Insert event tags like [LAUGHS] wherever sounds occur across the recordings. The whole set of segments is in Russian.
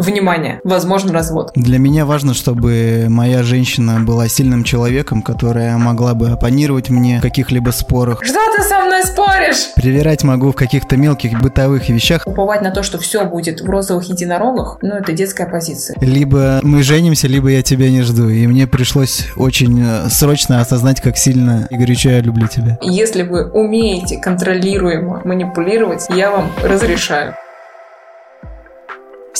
Внимание, возможен развод. Для меня важно, чтобы моя женщина была сильным человеком, которая могла бы оппонировать мне в каких-либо спорах. Что ты со мной споришь? Привирать могу в каких-то мелких бытовых вещах. Уповать на то, что все будет в розовых единорогах, ну это детская позиция. Либо мы женимся, либо я тебя не жду. И мне пришлось очень э, срочно осознать, как сильно и горячо я люблю тебя. Если вы умеете контролируемо манипулировать, я вам разрешаю.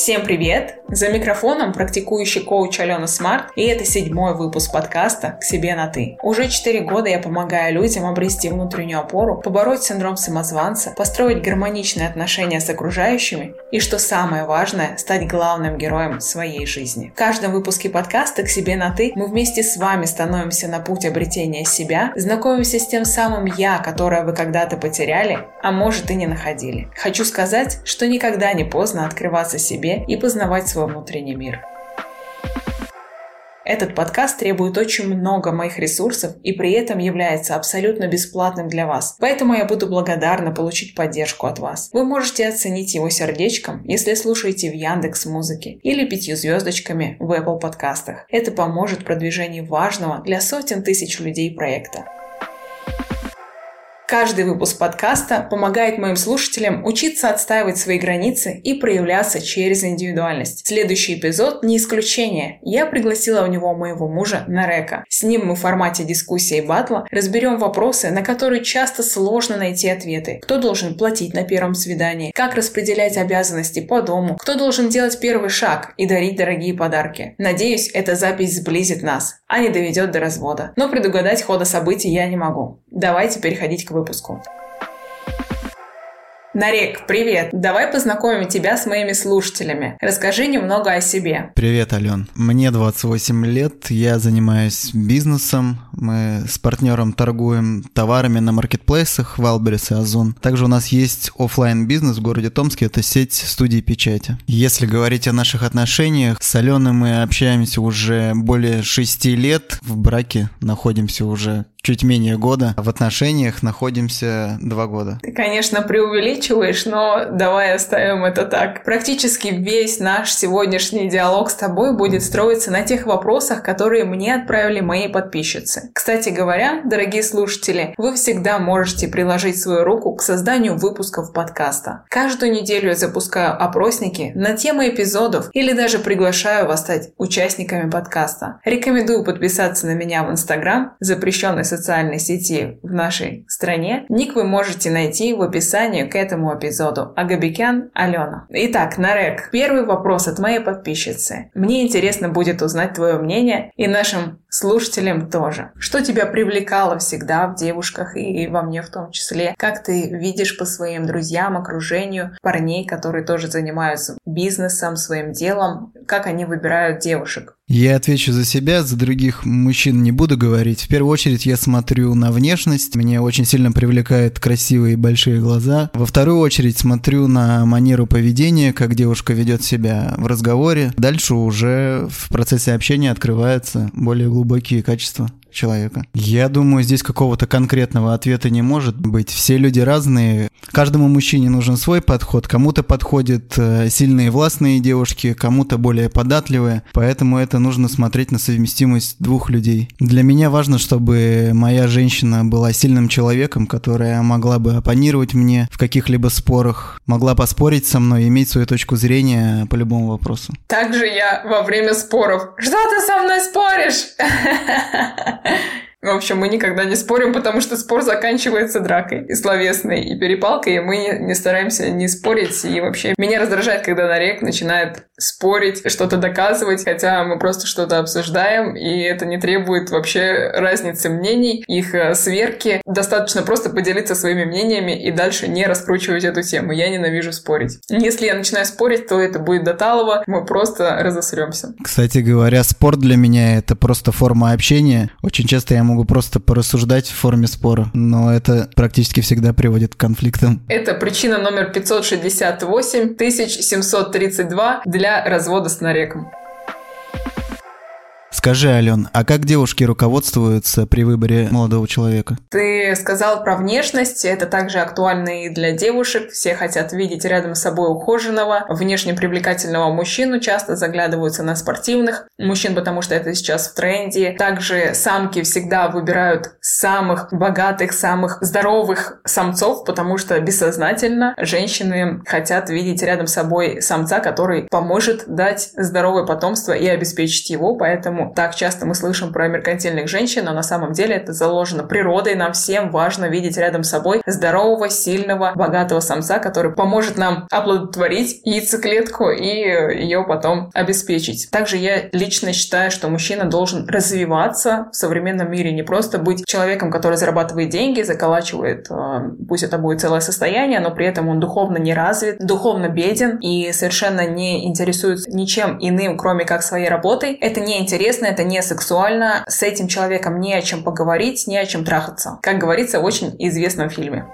Всем привет! За микрофоном практикующий коуч Алена Смарт, и это седьмой выпуск подкаста «К себе на ты». Уже четыре года я помогаю людям обрести внутреннюю опору, побороть синдром самозванца, построить гармоничные отношения с окружающими и, что самое важное, стать главным героем своей жизни. В каждом выпуске подкаста «К себе на ты» мы вместе с вами становимся на путь обретения себя, знакомимся с тем самым «я», которое вы когда-то потеряли, а может и не находили. Хочу сказать, что никогда не поздно открываться себе и познавать свой внутренний мир. Этот подкаст требует очень много моих ресурсов и при этом является абсолютно бесплатным для вас. Поэтому я буду благодарна получить поддержку от вас. Вы можете оценить его сердечком, если слушаете в Яндекс Музыке или пятью звездочками в Apple подкастах. Это поможет продвижению важного для сотен тысяч людей проекта. Каждый выпуск подкаста помогает моим слушателям учиться отстаивать свои границы и проявляться через индивидуальность. Следующий эпизод не исключение. Я пригласила у него моего мужа Нарека. С ним мы в формате дискуссии и батла разберем вопросы, на которые часто сложно найти ответы. Кто должен платить на первом свидании? Как распределять обязанности по дому? Кто должен делать первый шаг и дарить дорогие подарки? Надеюсь, эта запись сблизит нас, а не доведет до развода. Но предугадать хода событий я не могу. Давайте переходить к выпуску. Нарек, привет! Давай познакомим тебя с моими слушателями. Расскажи немного о себе. Привет, Ален. Мне 28 лет, я занимаюсь бизнесом. Мы с партнером торгуем товарами на маркетплейсах Wildberries и Озон. Также у нас есть офлайн бизнес в городе Томске, это сеть студий печати. Если говорить о наших отношениях, с Аленой мы общаемся уже более 6 лет, в браке находимся уже чуть менее года. В отношениях находимся два года. Ты, конечно, преувеличиваешь, но давай оставим это так. Практически весь наш сегодняшний диалог с тобой будет строиться на тех вопросах, которые мне отправили мои подписчицы. Кстати говоря, дорогие слушатели, вы всегда можете приложить свою руку к созданию выпусков подкаста. Каждую неделю я запускаю опросники на темы эпизодов или даже приглашаю вас стать участниками подкаста. Рекомендую подписаться на меня в Инстаграм, запрещенный социальной сети в нашей стране. Ник вы можете найти в описании к этому эпизоду. Агабикян Алена. Итак, Нарек, первый вопрос от моей подписчицы. Мне интересно будет узнать твое мнение и нашим слушателям тоже. Что тебя привлекало всегда в девушках и во мне в том числе? Как ты видишь по своим друзьям, окружению парней, которые тоже занимаются бизнесом, своим делом? Как они выбирают девушек? Я отвечу за себя, за других мужчин не буду говорить. В первую очередь я смотрю на внешность. Меня очень сильно привлекают красивые большие глаза. Во вторую очередь смотрю на манеру поведения, как девушка ведет себя в разговоре. Дальше уже в процессе общения открываются более глубокие качества человека. Я думаю, здесь какого-то конкретного ответа не может быть. Все люди разные. Каждому мужчине нужен свой подход. Кому-то подходят э, сильные властные девушки, кому-то более податливые. Поэтому это нужно смотреть на совместимость двух людей. Для меня важно, чтобы моя женщина была сильным человеком, которая могла бы оппонировать мне в каких-либо спорах, могла поспорить со мной, иметь свою точку зрения по любому вопросу. Также я во время споров. Что ты со мной споришь? [LAUGHS] В общем, мы никогда не спорим, потому что спор заканчивается дракой и словесной, и перепалкой, и мы не, стараемся не спорить. И вообще меня раздражает, когда Нарек начинает спорить, что-то доказывать, хотя мы просто что-то обсуждаем, и это не требует вообще разницы мнений, их э, сверки. Достаточно просто поделиться своими мнениями и дальше не раскручивать эту тему. Я ненавижу спорить. Если я начинаю спорить, то это будет до талого, мы просто разосремся. Кстати говоря, спор для меня это просто форма общения. Очень часто я могу просто порассуждать в форме спора, но это практически всегда приводит к конфликтам. Это причина номер 568 1732 для развода с нареком. Скажи, Ален, а как девушки руководствуются при выборе молодого человека? Ты сказал про внешность, это также актуально и для девушек. Все хотят видеть рядом с собой ухоженного, внешне привлекательного мужчину, часто заглядываются на спортивных мужчин, потому что это сейчас в тренде. Также самки всегда выбирают самых богатых, самых здоровых самцов, потому что бессознательно женщины хотят видеть рядом с собой самца, который поможет дать здоровое потомство и обеспечить его, поэтому Поэтому так часто мы слышим про меркантильных женщин, но на самом деле это заложено природой. Нам всем важно видеть рядом с собой здорового, сильного, богатого самца, который поможет нам оплодотворить яйцеклетку и ее потом обеспечить. Также я лично считаю, что мужчина должен развиваться в современном мире, не просто быть человеком, который зарабатывает деньги, заколачивает, э, пусть это будет целое состояние, но при этом он духовно не развит, духовно беден и совершенно не интересуется ничем иным, кроме как своей работой. Это не интересно интересно, это не сексуально, с этим человеком не о чем поговорить, не о чем трахаться. Как говорится в очень известном фильме.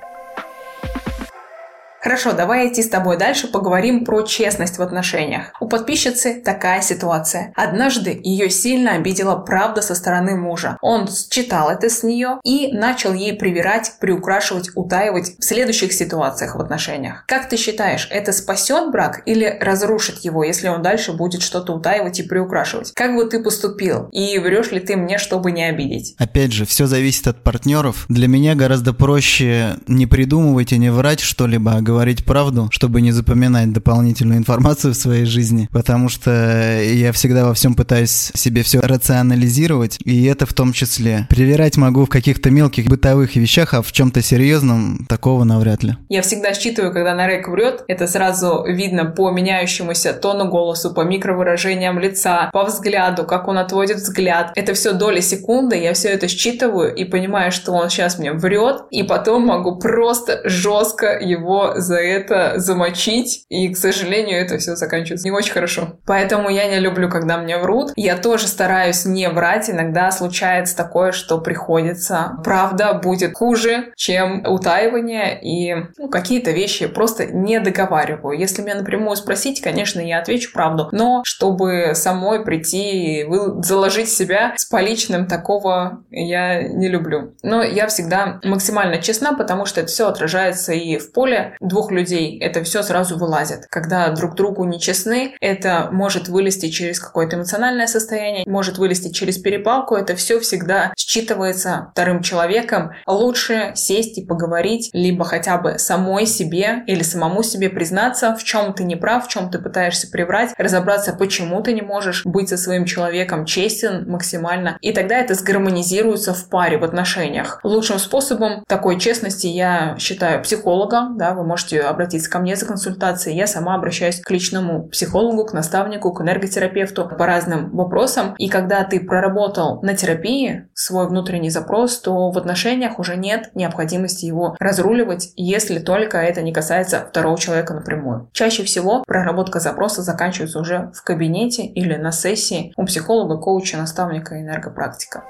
Хорошо, давай идти с тобой дальше, поговорим про честность в отношениях. У подписчицы такая ситуация. Однажды ее сильно обидела правда со стороны мужа. Он читал это с нее и начал ей привирать, приукрашивать, утаивать в следующих ситуациях в отношениях. Как ты считаешь, это спасет брак или разрушит его, если он дальше будет что-то утаивать и приукрашивать? Как бы ты поступил? И врешь ли ты мне, чтобы не обидеть? Опять же, все зависит от партнеров. Для меня гораздо проще не придумывать и не врать что-либо, а говорить правду, чтобы не запоминать дополнительную информацию в своей жизни, потому что я всегда во всем пытаюсь себе все рационализировать, и это в том числе. Привирать могу в каких-то мелких бытовых вещах, а в чем-то серьезном такого навряд ли. Я всегда считываю, когда Нарек врет, это сразу видно по меняющемуся тону голосу, по микровыражениям лица, по взгляду, как он отводит взгляд. Это все доли секунды, я все это считываю и понимаю, что он сейчас мне врет, и потом могу просто жестко его за это замочить, и, к сожалению, это все заканчивается не очень хорошо. Поэтому я не люблю, когда мне врут. Я тоже стараюсь не врать. Иногда случается такое, что приходится. Правда будет хуже, чем утаивание, и ну, какие-то вещи просто не договариваю. Если меня напрямую спросить, конечно, я отвечу правду, но чтобы самой прийти и заложить себя с поличным, такого я не люблю. Но я всегда максимально честна, потому что это все отражается и в поле двух людей, это все сразу вылазит. Когда друг другу не честны, это может вылезти через какое-то эмоциональное состояние, может вылезти через перепалку, это все всегда считывается вторым человеком. Лучше сесть и поговорить, либо хотя бы самой себе или самому себе признаться, в чем ты не прав, в чем ты пытаешься приврать, разобраться, почему ты не можешь быть со своим человеком честен максимально. И тогда это сгармонизируется в паре, в отношениях. Лучшим способом такой честности я считаю психолога, да, вы можете обратиться ко мне за консультацией. Я сама обращаюсь к личному психологу, к наставнику, к энерготерапевту по разным вопросам. И когда ты проработал на терапии свой внутренний запрос, то в отношениях уже нет необходимости его разруливать, если только это не касается второго человека напрямую. Чаще всего проработка запроса заканчивается уже в кабинете или на сессии у психолога, коуча, наставника, энергопрактика.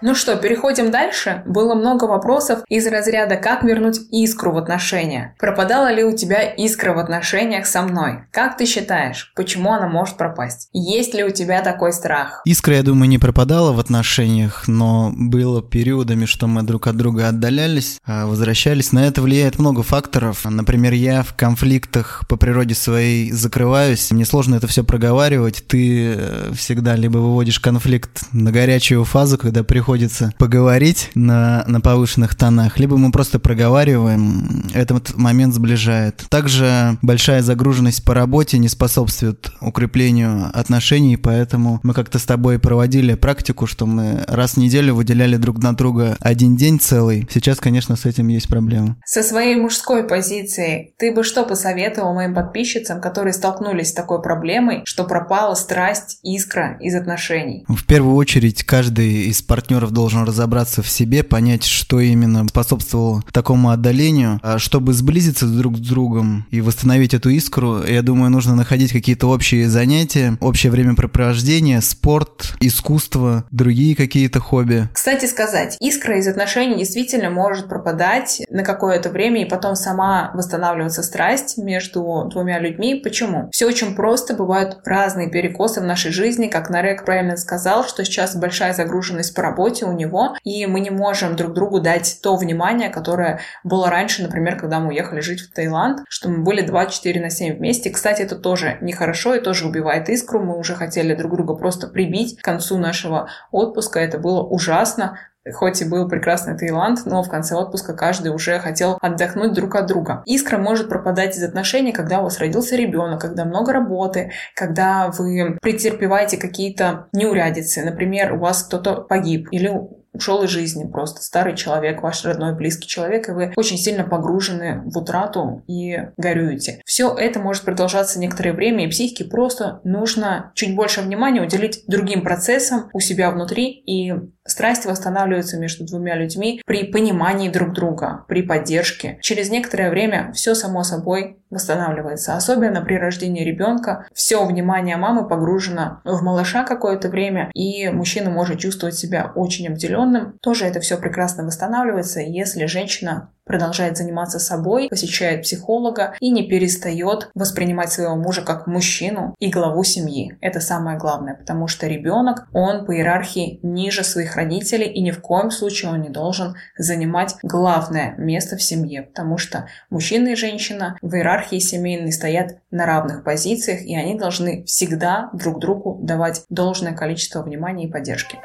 Ну что, переходим дальше. Было много вопросов из разряда «Как вернуть искру в отношения?» Пропадала ли у тебя искра в отношениях со мной? Как ты считаешь, почему она может пропасть? Есть ли у тебя такой страх? Искра, я думаю, не пропадала в отношениях, но было периодами, что мы друг от друга отдалялись, а возвращались. На это влияет много факторов. Например, я в конфликтах по природе своей закрываюсь. Мне сложно это все проговаривать. Ты э, всегда либо выводишь конфликт на горячую фазу, когда приходишь приходится поговорить на, на повышенных тонах, либо мы просто проговариваем, этот момент сближает. Также большая загруженность по работе не способствует укреплению отношений, поэтому мы как-то с тобой проводили практику, что мы раз в неделю выделяли друг на друга один день целый. Сейчас, конечно, с этим есть проблемы. Со своей мужской позиции ты бы что посоветовал моим подписчицам, которые столкнулись с такой проблемой, что пропала страсть, искра из отношений? В первую очередь, каждый из партнеров партнеров должен разобраться в себе, понять, что именно способствовало такому отдалению. А чтобы сблизиться друг с другом и восстановить эту искру, я думаю, нужно находить какие-то общие занятия, общее времяпрепровождение, спорт, искусство, другие какие-то хобби. Кстати сказать, искра из отношений действительно может пропадать на какое-то время и потом сама восстанавливаться страсть между двумя людьми. Почему? Все очень просто, бывают разные перекосы в нашей жизни, как Нарек правильно сказал, что сейчас большая загруженность по работе у него, и мы не можем друг другу дать то внимание, которое было раньше, например, когда мы уехали жить в Таиланд, что мы были 24 на 7 вместе. Кстати, это тоже нехорошо и тоже убивает искру. Мы уже хотели друг друга просто прибить к концу нашего отпуска. Это было ужасно хоть и был прекрасный Таиланд, но в конце отпуска каждый уже хотел отдохнуть друг от друга. Искра может пропадать из отношений, когда у вас родился ребенок, когда много работы, когда вы претерпеваете какие-то неурядицы. Например, у вас кто-то погиб или ушел из жизни просто старый человек, ваш родной близкий человек, и вы очень сильно погружены в утрату и горюете. Все это может продолжаться некоторое время, и психике просто нужно чуть больше внимания уделить другим процессам у себя внутри, и страсть восстанавливается между двумя людьми при понимании друг друга, при поддержке. Через некоторое время все само собой восстанавливается. Особенно при рождении ребенка все внимание мамы погружено в малыша какое-то время, и мужчина может чувствовать себя очень обделенным. Тоже это все прекрасно восстанавливается, если женщина продолжает заниматься собой, посещает психолога и не перестает воспринимать своего мужа как мужчину и главу семьи. Это самое главное, потому что ребенок, он по иерархии ниже своих родителей и ни в коем случае он не должен занимать главное место в семье, потому что мужчина и женщина в иерархии семейной стоят на равных позициях, и они должны всегда друг другу давать должное количество внимания и поддержки.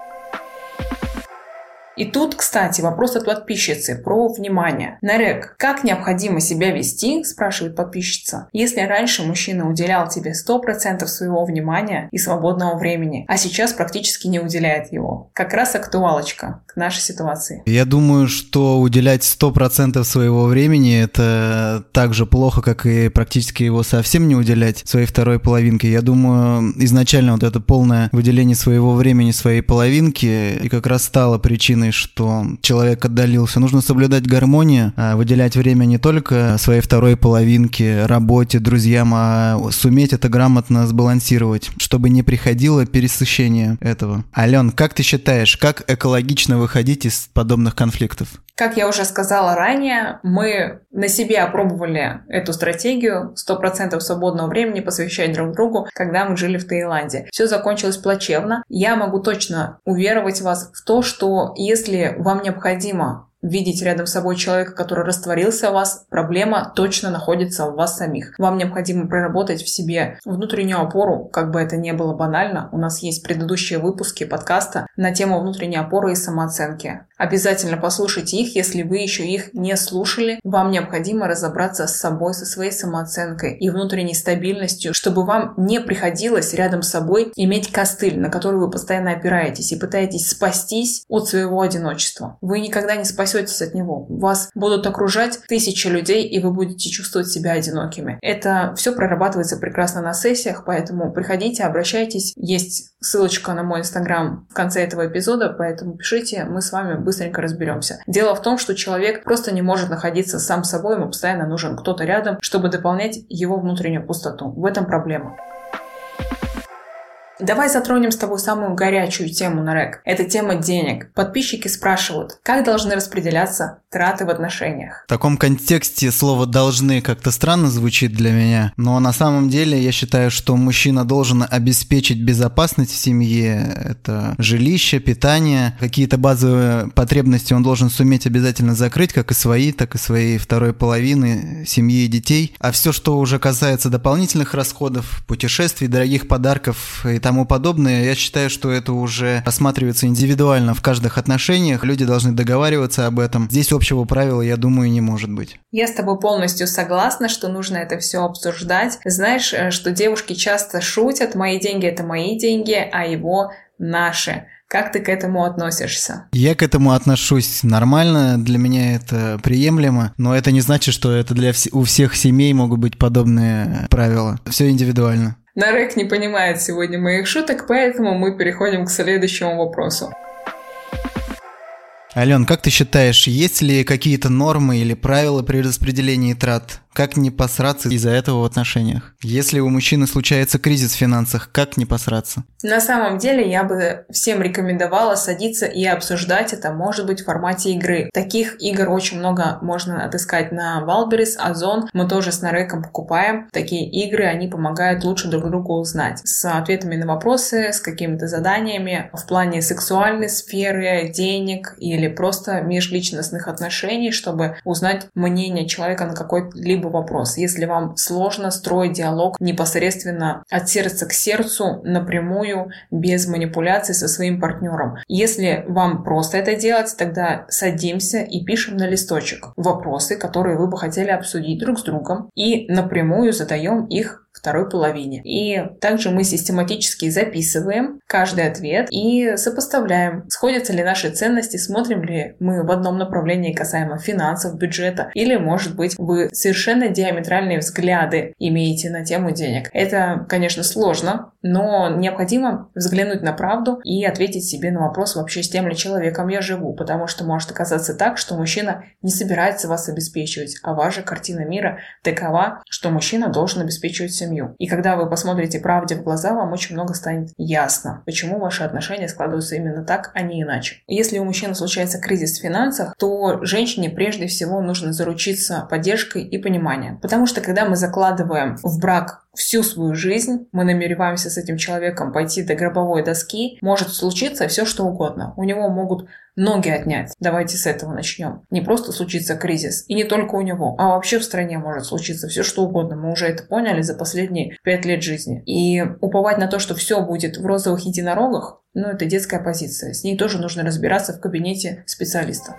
И тут, кстати, вопрос от подписчицы про внимание. Нарек, как необходимо себя вести, спрашивает подписчица, если раньше мужчина уделял тебе 100% своего внимания и свободного времени, а сейчас практически не уделяет его? Как раз актуалочка к нашей ситуации. Я думаю, что уделять 100% своего времени это так же плохо, как и практически его совсем не уделять своей второй половинке. Я думаю, изначально вот это полное выделение своего времени своей половинки и как раз стало причиной причиной, что человек отдалился. Нужно соблюдать гармонию, а выделять время не только своей второй половинке, работе, друзьям, а суметь это грамотно сбалансировать, чтобы не приходило пересыщение этого. Ален, как ты считаешь, как экологично выходить из подобных конфликтов? Как я уже сказала ранее, мы на себе опробовали эту стратегию 100% свободного времени посвящать друг другу, когда мы жили в Таиланде. Все закончилось плачевно. Я могу точно уверовать вас в то, что если вам необходимо видеть рядом с собой человека, который растворился в вас, проблема точно находится в вас самих. Вам необходимо проработать в себе внутреннюю опору, как бы это ни было банально. У нас есть предыдущие выпуски подкаста на тему внутренней опоры и самооценки. Обязательно послушайте их, если вы еще их не слушали. Вам необходимо разобраться с собой, со своей самооценкой и внутренней стабильностью, чтобы вам не приходилось рядом с собой иметь костыль, на который вы постоянно опираетесь и пытаетесь спастись от своего одиночества. Вы никогда не спасетесь спасетесь от него. Вас будут окружать тысячи людей, и вы будете чувствовать себя одинокими. Это все прорабатывается прекрасно на сессиях, поэтому приходите, обращайтесь. Есть ссылочка на мой инстаграм в конце этого эпизода, поэтому пишите, мы с вами быстренько разберемся. Дело в том, что человек просто не может находиться сам собой, ему постоянно нужен кто-то рядом, чтобы дополнять его внутреннюю пустоту. В этом проблема. Давай затронем с тобой самую горячую тему на РЭК. Это тема денег. Подписчики спрашивают, как должны распределяться траты в отношениях. В таком контексте слово «должны» как-то странно звучит для меня, но на самом деле я считаю, что мужчина должен обеспечить безопасность в семье. Это жилище, питание, какие-то базовые потребности он должен суметь обязательно закрыть, как и свои, так и своей второй половины семьи и детей. А все, что уже касается дополнительных расходов, путешествий, дорогих подарков и тому подобное, я считаю, что это уже рассматривается индивидуально в каждых отношениях. Люди должны договариваться об этом. Здесь общего правила, я думаю, не может быть. Я с тобой полностью согласна, что нужно это все обсуждать. Знаешь, э, что девушки часто шутят, мои деньги это мои деньги, а его наши. Как ты к этому относишься? Я к этому отношусь нормально, для меня это приемлемо, но это не значит, что это для вс- у всех семей могут быть подобные правила. Все индивидуально. Нарек не понимает сегодня моих шуток, поэтому мы переходим к следующему вопросу. Ален, как ты считаешь, есть ли какие-то нормы или правила при распределении трат? Как не посраться из-за этого в отношениях? Если у мужчины случается кризис в финансах, как не посраться? На самом деле я бы всем рекомендовала садиться и обсуждать это, может быть, в формате игры. Таких игр очень много можно отыскать на Валберис, Озон. Мы тоже с Нареком покупаем такие игры, они помогают лучше друг другу узнать. С ответами на вопросы, с какими-то заданиями в плане сексуальной сферы, денег или просто межличностных отношений, чтобы узнать мнение человека на какой-либо какой вопрос. Если вам сложно строить диалог непосредственно от сердца к сердцу, напрямую, без манипуляций со своим партнером. Если вам просто это делать, тогда садимся и пишем на листочек вопросы, которые вы бы хотели обсудить друг с другом, и напрямую задаем их второй половине. И также мы систематически записываем каждый ответ и сопоставляем, сходятся ли наши ценности, смотрим ли мы в одном направлении касаемо финансов, бюджета, или, может быть, вы совершенно диаметральные взгляды имеете на тему денег. Это, конечно, сложно, но необходимо взглянуть на правду и ответить себе на вопрос вообще с тем ли человеком я живу, потому что может оказаться так, что мужчина не собирается вас обеспечивать, а ваша картина мира такова, что мужчина должен обеспечивать семью. И когда вы посмотрите правде в глаза, вам очень много станет ясно, почему ваши отношения складываются именно так, а не иначе. Если у мужчины случается кризис в финансах, то женщине прежде всего нужно заручиться поддержкой и пониманием. Потому что когда мы закладываем в брак всю свою жизнь, мы намереваемся с этим человеком пойти до гробовой доски, может случиться все что угодно. У него могут ноги отнять. Давайте с этого начнем. Не просто случится кризис, и не только у него, а вообще в стране может случиться все что угодно. Мы уже это поняли за последние пять лет жизни. И уповать на то, что все будет в розовых единорогах, ну это детская позиция. С ней тоже нужно разбираться в кабинете специалиста.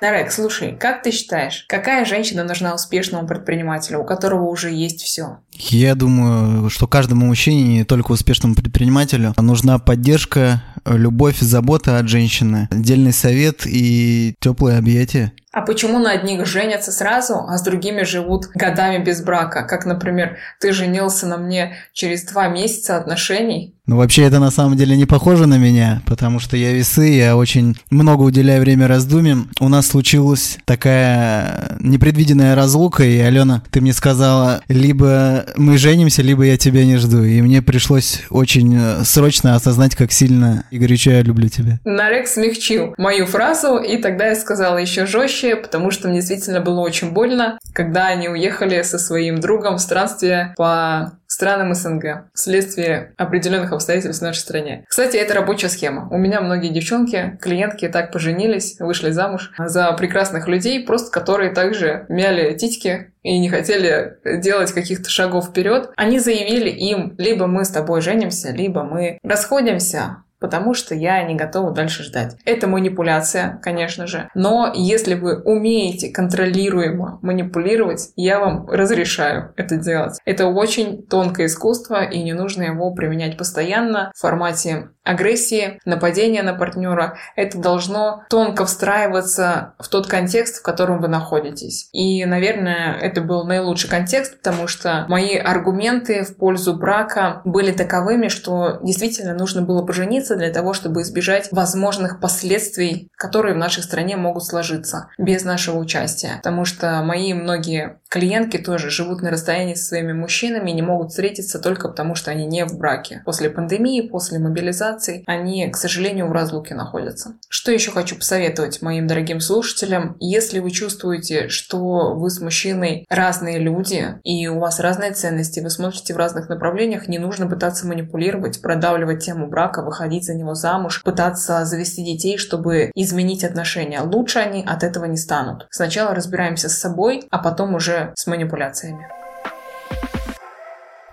Нарек, слушай, как ты считаешь, какая женщина нужна успешному предпринимателю, у которого уже есть все? Я думаю, что каждому мужчине, не только успешному предпринимателю, нужна поддержка, любовь, забота от женщины, отдельный совет и теплые объятия. А почему на одних женятся сразу, а с другими живут годами без брака? Как, например, ты женился на мне через два месяца отношений, ну, вообще, это на самом деле не похоже на меня, потому что я весы, я очень много уделяю время раздумьям. У нас случилась такая непредвиденная разлука, и, Алена, ты мне сказала, либо мы женимся, либо я тебя не жду. И мне пришлось очень э, срочно осознать, как сильно и горячо я люблю тебя. Нарек смягчил мою фразу, и тогда я сказала еще жестче, потому что мне действительно было очень больно, когда они уехали со своим другом в странствие по странам СНГ вследствие определенных обстоятельств в нашей стране. Кстати, это рабочая схема. У меня многие девчонки, клиентки так поженились, вышли замуж за прекрасных людей, просто которые также мяли титьки и не хотели делать каких-то шагов вперед. Они заявили им, либо мы с тобой женимся, либо мы расходимся, потому что я не готова дальше ждать. Это манипуляция, конечно же, но если вы умеете контролируемо манипулировать, я вам разрешаю это делать. Это очень тонкое искусство, и не нужно его применять постоянно в формате агрессии, нападения на партнера. Это должно тонко встраиваться в тот контекст, в котором вы находитесь. И, наверное, это был наилучший контекст, потому что мои аргументы в пользу брака были таковыми, что действительно нужно было пожениться для того, чтобы избежать возможных последствий, которые в нашей стране могут сложиться без нашего участия. Потому что мои многие клиентки тоже живут на расстоянии со своими мужчинами не могут встретиться только потому, что они не в браке. После пандемии, после мобилизации они, к сожалению, в разлуке находятся. Что еще хочу посоветовать моим дорогим слушателям? Если вы чувствуете, что вы с мужчиной разные люди, и у вас разные ценности, вы смотрите в разных направлениях, не нужно пытаться манипулировать, продавливать тему брака, выходить за него замуж, пытаться завести детей, чтобы изменить отношения. Лучше они от этого не станут. Сначала разбираемся с собой, а потом уже с манипуляциями.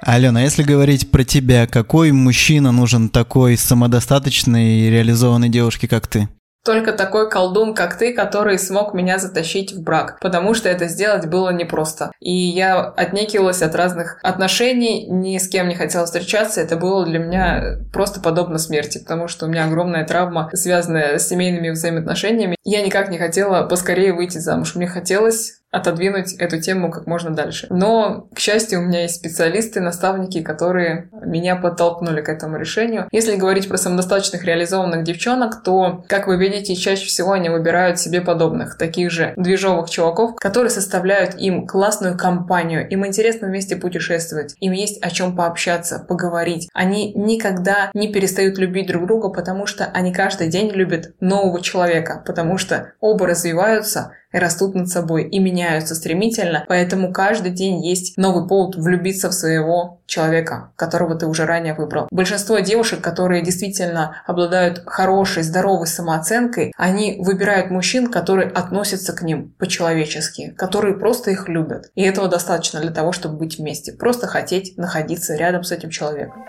Алена, если говорить про тебя, какой мужчина нужен такой самодостаточной и реализованной девушке, как ты? Только такой колдун, как ты, который смог меня затащить в брак, потому что это сделать было непросто. И я отнекивалась от разных отношений, ни с кем не хотела встречаться, это было для меня просто подобно смерти, потому что у меня огромная травма, связанная с семейными взаимоотношениями. Я никак не хотела поскорее выйти замуж. Мне хотелось отодвинуть эту тему как можно дальше. Но, к счастью, у меня есть специалисты, наставники, которые меня подтолкнули к этому решению. Если говорить про самодостаточных реализованных девчонок, то, как вы видите, чаще всего они выбирают себе подобных, таких же движовых чуваков, которые составляют им классную компанию, им интересно вместе путешествовать, им есть о чем пообщаться, поговорить. Они никогда не перестают любить друг друга, потому что они каждый день любят нового человека, потому что оба развиваются, растут над собой и меняются стремительно, поэтому каждый день есть новый повод влюбиться в своего человека, которого ты уже ранее выбрал. Большинство девушек, которые действительно обладают хорошей, здоровой самооценкой, они выбирают мужчин, которые относятся к ним по-человечески, которые просто их любят. И этого достаточно для того, чтобы быть вместе. Просто хотеть находиться рядом с этим человеком.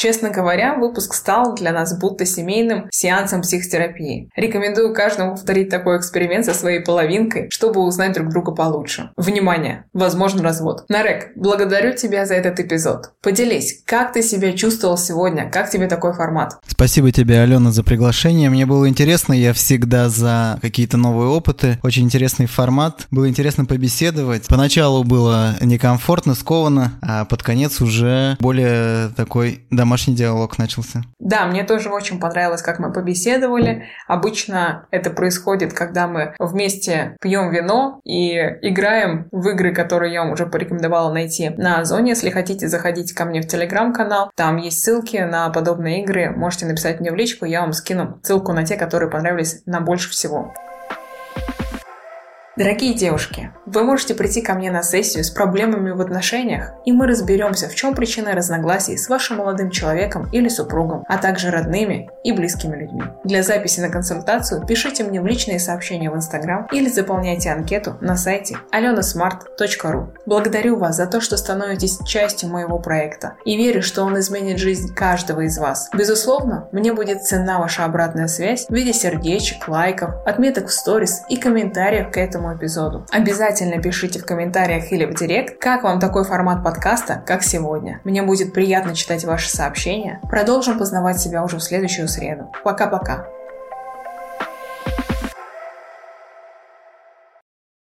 Честно говоря, выпуск стал для нас будто семейным сеансом психотерапии. Рекомендую каждому повторить такой эксперимент со своей половинкой, чтобы узнать друг друга получше. Внимание! Возможен развод. Нарек, благодарю тебя за этот эпизод. Поделись, как ты себя чувствовал сегодня? Как тебе такой формат? Спасибо тебе, Алена, за приглашение. Мне было интересно, я всегда за какие-то новые опыты. Очень интересный формат. Было интересно побеседовать. Поначалу было некомфортно, скованно, а под конец уже более такой домашний домашний диалог начался. Да, мне тоже очень понравилось, как мы побеседовали. Обычно это происходит, когда мы вместе пьем вино и играем в игры, которые я вам уже порекомендовала найти на Озоне. Если хотите, заходите ко мне в телеграм-канал. Там есть ссылки на подобные игры. Можете написать мне в личку, я вам скину ссылку на те, которые понравились нам больше всего. Дорогие девушки, вы можете прийти ко мне на сессию с проблемами в отношениях, и мы разберемся, в чем причина разногласий с вашим молодым человеком или супругом, а также родными и близкими людьми. Для записи на консультацию пишите мне в личные сообщения в Инстаграм или заполняйте анкету на сайте alenasmart.ru. Благодарю вас за то, что становитесь частью моего проекта и верю, что он изменит жизнь каждого из вас. Безусловно, мне будет ценна ваша обратная связь в виде сердечек, лайков, отметок в сторис и комментариев к эпизоду. Обязательно пишите в комментариях или в директ, как вам такой формат подкаста, как сегодня. Мне будет приятно читать ваши сообщения. Продолжим познавать себя уже в следующую среду. Пока-пока.